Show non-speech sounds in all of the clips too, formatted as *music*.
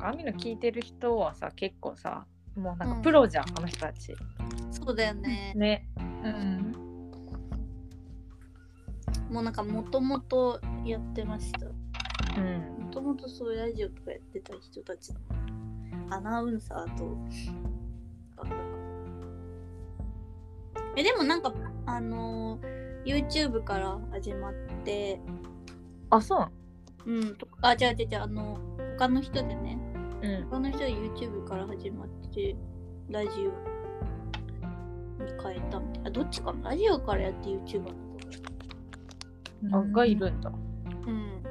かああいうの聞いてる人はさ結構さもうなんかうん。プロじゃん、あの人たち。そうだよね。ね。うん。もうなんかもともとやってました。うん。もともとそういうラジオとかやってた人たちだアナウンサーと。え、でもなんか、あのー YouTube から始まって、あそううん、とあ、違う違う違う、あの、他の人でね、うん他の人で YouTube から始まって、ラジオに変えたみたいな。あどっちかな？ラジオからやって YouTuber なんだ。あがいるんだうん。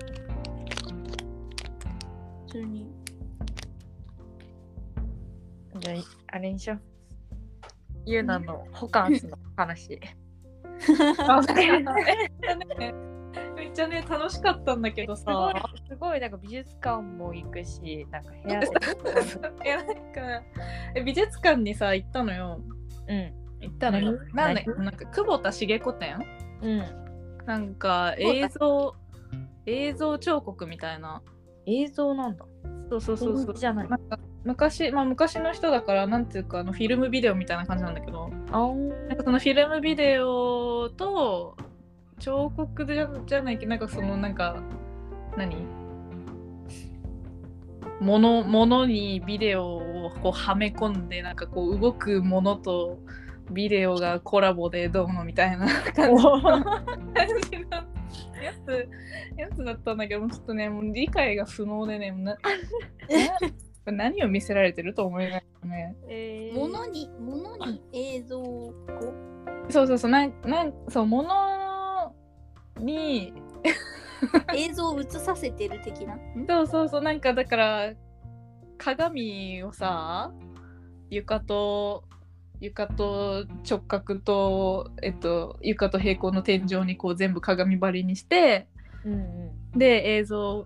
普通に。じゃああれにしようユーナのホカンスの話 *laughs* あねめっちゃね楽しかったんだけどすごいさすごいなんか美術館も行くしなんか部屋で。*laughs* いやなんかえ美術館にさ行ったのよ。うん。行ったのよ。何なんだなんか久保田茂子展？うん。なんか映像映像彫刻みたいな。映像なんだ。そうそうそうそう。じゃない。なんか昔まあ昔の人だからなんていうかあのフィルムビデオみたいな感じなんだけど。あなんかそのフィルムビデオと彫刻じゃじゃないけどなんかそのなんか何？ものものにビデオをこうはめ込んでなんかこう動くものとビデオがコラボでどうのみたいな感じの感じのやつやつだったんだけどもうちょっとねもう理解が不能でねもうなな *laughs* 何を見せられてると思いながらね。えものに、ものに映像を？そうそうそうなんなんそうものに。映像を映させてる的な？ん *laughs* そうそうそうなんかだから鏡をさ床と床と直角とえっと床と平行の天井にこう全部鏡張りにしてうんうん。で映像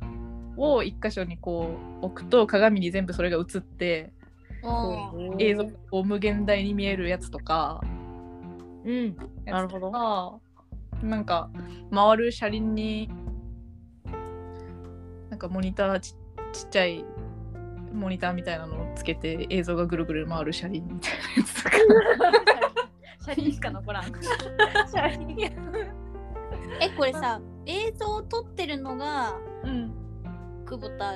を一箇所にこう置くと鏡に全部それが映って映像がこう無限大に見えるやつとか。うん。なるほどどなんか回る車輪になんかモニターちちっちゃいモニターみたいなのをつけて映像がぐるぐる回る車輪みたいなやつとか。*laughs* 車輪しか残らん。車輪。え、これさ、映像を撮ってるのがうん。久保田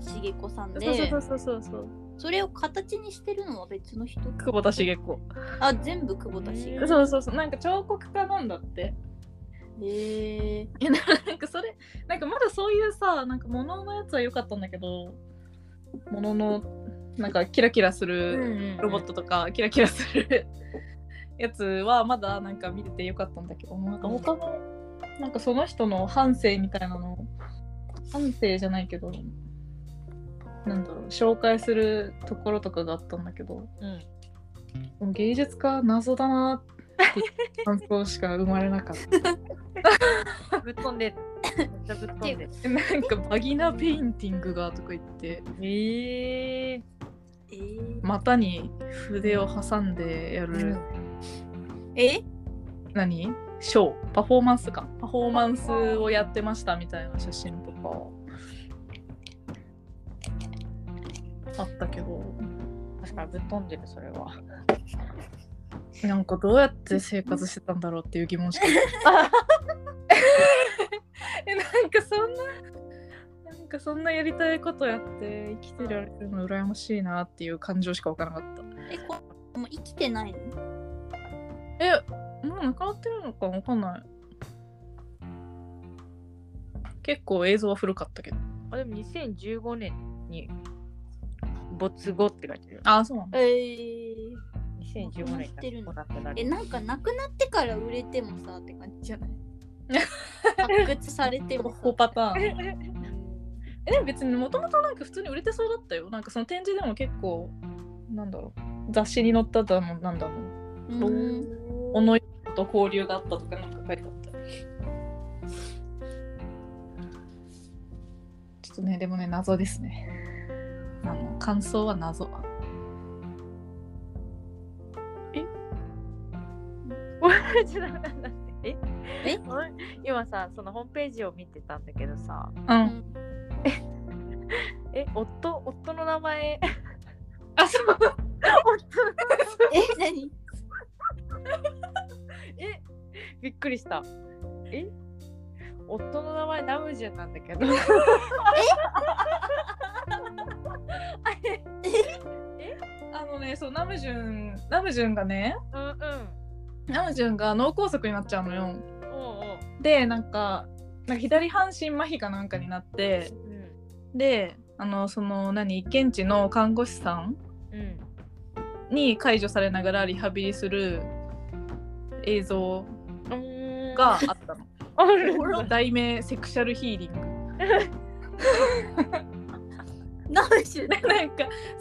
茂子さんそうで、そうそうそうそう。それを形にしてるのは別の人？久保田茂子。あ、全部久保田茂子。そうそうそう。なんか彫刻家なんだって。へえ。いやなんかそれなんかまだそういうさなんか物のやつは良かったんだけど物のなんかキラキラするロボットとかキラキラする *laughs* やつはまだなんか見ててよかったんだけどもなんか他のなんかその人の半生みたいなの半生じゃないけどなんだろう紹介するところとかがあったんだけどうん。芸術家謎だな感想しか生まれなかった。ぶっ飛んでる。めっちゃぶっ飛んでる。なんかバギナペインティングがとか言って。えええー、股に筆を挟んでやる、え？何？ショー。パフォーマンスか。パフォーマンスをやってましたみたいな写真とか。あったけど。確かにぶっ飛んでるそれはなんかどうやって生活してたんだろうっていう疑問しか。*laughs* えなんかそんななんかそんなやりたいことやって生きてられるの羨ましいなっていう感情しかわからなかった。え、こもう生きてないの？えもうなくなってるのかわかんない。結構映像は古かったけど。あでも2015年に没後って書いてるよ。あそうなんだ。えー、2015年知ってるのだっただえ、なんか亡くなってから売れてもさって感じじゃない？*laughs* 発掘されてもさ。コパターン。え別にもともとなんか普通に売れてそうだったよ。なんかその展示でも結構なんだろう雑誌に載っただのなんだろううん。小野洋子と交流があったとかなんか書いてあった。ちょっとねでもね謎ですね。あの感想は謎 *laughs* ちょっと待って。え？え？今さそのホームページを見てたんだけどさ。ううん。ん *laughs* え、夫、夫の名前？*laughs* あそう。え、何？え、びっくりした。え？夫の名前ナムジュンなんだけど。あのねそうナムジュンナムジュンがね。うんうん。ナムジュンが脳梗塞になっちゃうのよおうおう。でなんかなんか左半身麻痺かなんかになってうん。であのその何現地の看護師さんうん。に解除されながらリハビリする映像うん。があったの。題名セクシャルヒーリング。*laughs* なんか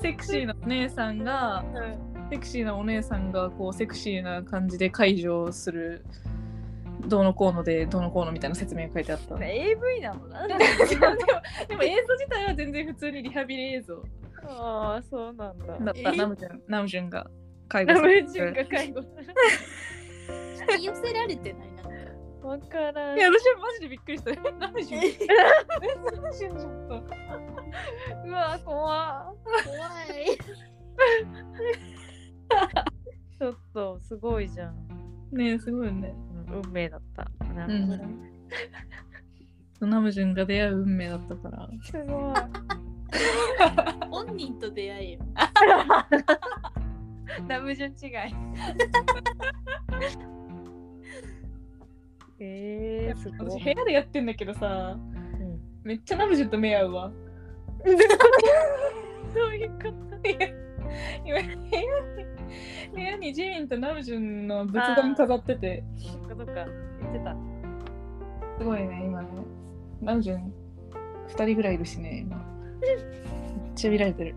セクシーなお姉さんがうんセクシーなお姉さんがこうセクシーな感じで解除するどうのこうのでどうのこうのみたいな説明が書いてあった。で AV なのな？*laughs* でもでも映像自体は全然普通にリハビリ映像ああ、そうなんだ。だったえナムジュンナムジュンが介護ナムジュンが介護する。引き寄せられてないなんか。わからん。いや私はマジでびっくりした。えナムジュンえナムジュンちょっと。うわ、怖怖い。*laughs* ちょっとすごいじゃん。ねえすごいよね。うん運命だった。なるほどね。ナムジュンが出会う運命だったから。すごい。本人と出会えよ。*laughs* ナムジュン違い。*laughs* えー、すごい。私部屋でやってんだけどさ、うんめっちゃナムジュンと目合うわ。どういうこと？今部屋に部屋にジミンとナムジュンの仏壇飾っててそっかそっか。言ってた。すごいね今ねナムジュン2人ぐらいいるしね今めっちゃ見られてる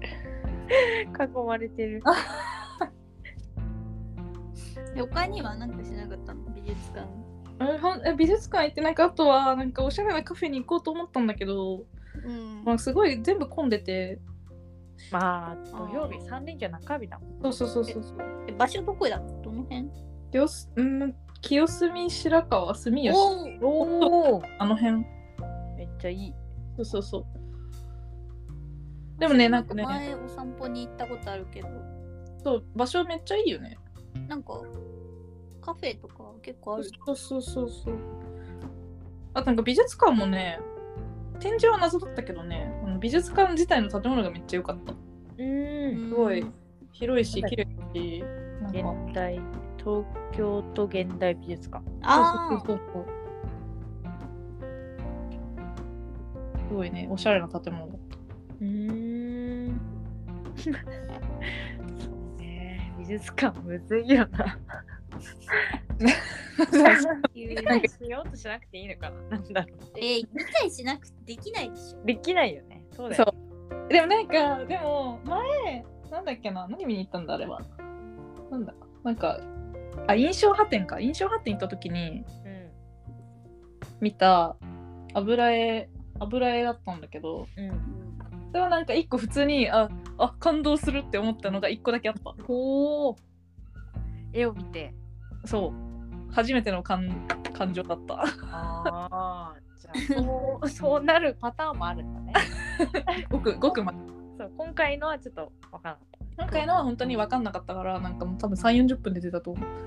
囲まれてる。*laughs* 他には何かしなかったの？美術館。えほんえ美術館行ってなんか？あとはなんかおしゃれなカフェに行こうと思ったんだけど、うんまあ、すごい全部混んでてまあ、土曜日3連休中日だもん。そうそうそうそうそう。え場所どこだ？どの辺？清すうん清澄白河住吉。おおおあの辺。めっちゃいい。そうそうそう。でもねなんかね。前お散歩に行ったことあるけど、そう場所めっちゃいいよね。なんかカフェとか結構ある。そうそうそうそう。あとなんか美術館もね展示は謎だったけどね美術館自体の建物がめっちゃ良かったうん。すごいうん広いし綺麗だしなんか現代、東京都現代美術館。あそうそうそうそうすごいねおしゃれな建物だっうーん。*laughs* そうね。美術館むずいよな。たあ。しようとしなくていいのかな。なんだろう。えー、理解しなくてできないでしょ。できないよね。そうだそよ。うでもなんかでも前なんだっけな？何見に行ったんだあれはなんだ？なんかあ印象派展か印象派展行った時にうん。見た油絵油絵だったんだけどうん。それはなんか一個普通にああ感動するって思ったのが一個だけあったほう。絵を見て。そう初めての感感情だったああ。じゃあそう、*laughs* そうなるパターンもあるんだね。*laughs* ごくごくまそう、今回のはちょっとわかん今回のは本当に分かんなかったからなんかもう多分3 4 0分で出たと思う。*laughs*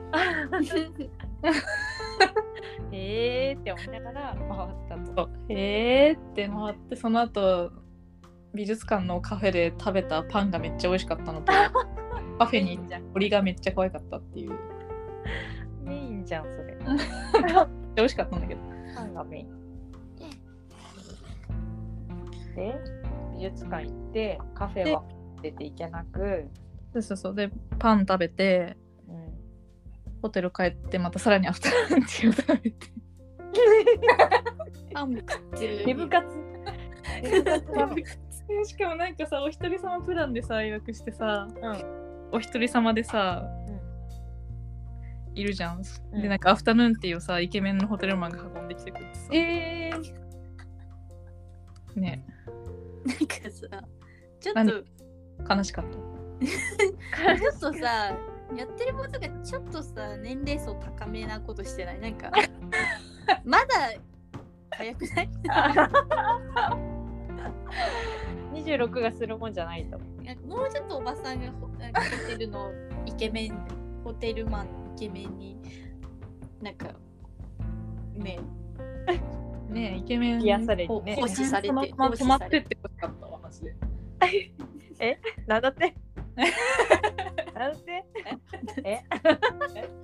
えーって思いながら回ったと。へーって回ってその後美術館のカフェで食べたパンがめっちゃ美味しかったのと *laughs* カフェに。鳥がめっちゃ可愛かったっていうメインじゃん、それ。ちゃ美味しかったんだけどパンがメイン。で、美術館行って、カフェは出ていけなく、そうそうそう。でパン食べてうん、ホテル帰ってまたさらにアフタヌーンティーを食べて。*laughs* パンも食ってる。しかもなんかさお一人様プランでさ予約してさうん。お一人様でさうん。いるじゃん、うん。でなんかアフタヌーンティーをさイケメンのホテルマンが運んできてくれてさ。えー、ねなんかさちょっと悲しかった。*laughs* ちょっとさやってることがちょっとさ年齢層高めなことしてない？なんかまだ早くない *laughs* ?26 がするもんじゃないともうちょっとおばさんがホテルのイケメンホテルマンイケメンになんかねえねえイケメン癒されて、ね、保されてて。*laughs* えなんだって？*laughs* なんだって？え？*laughs*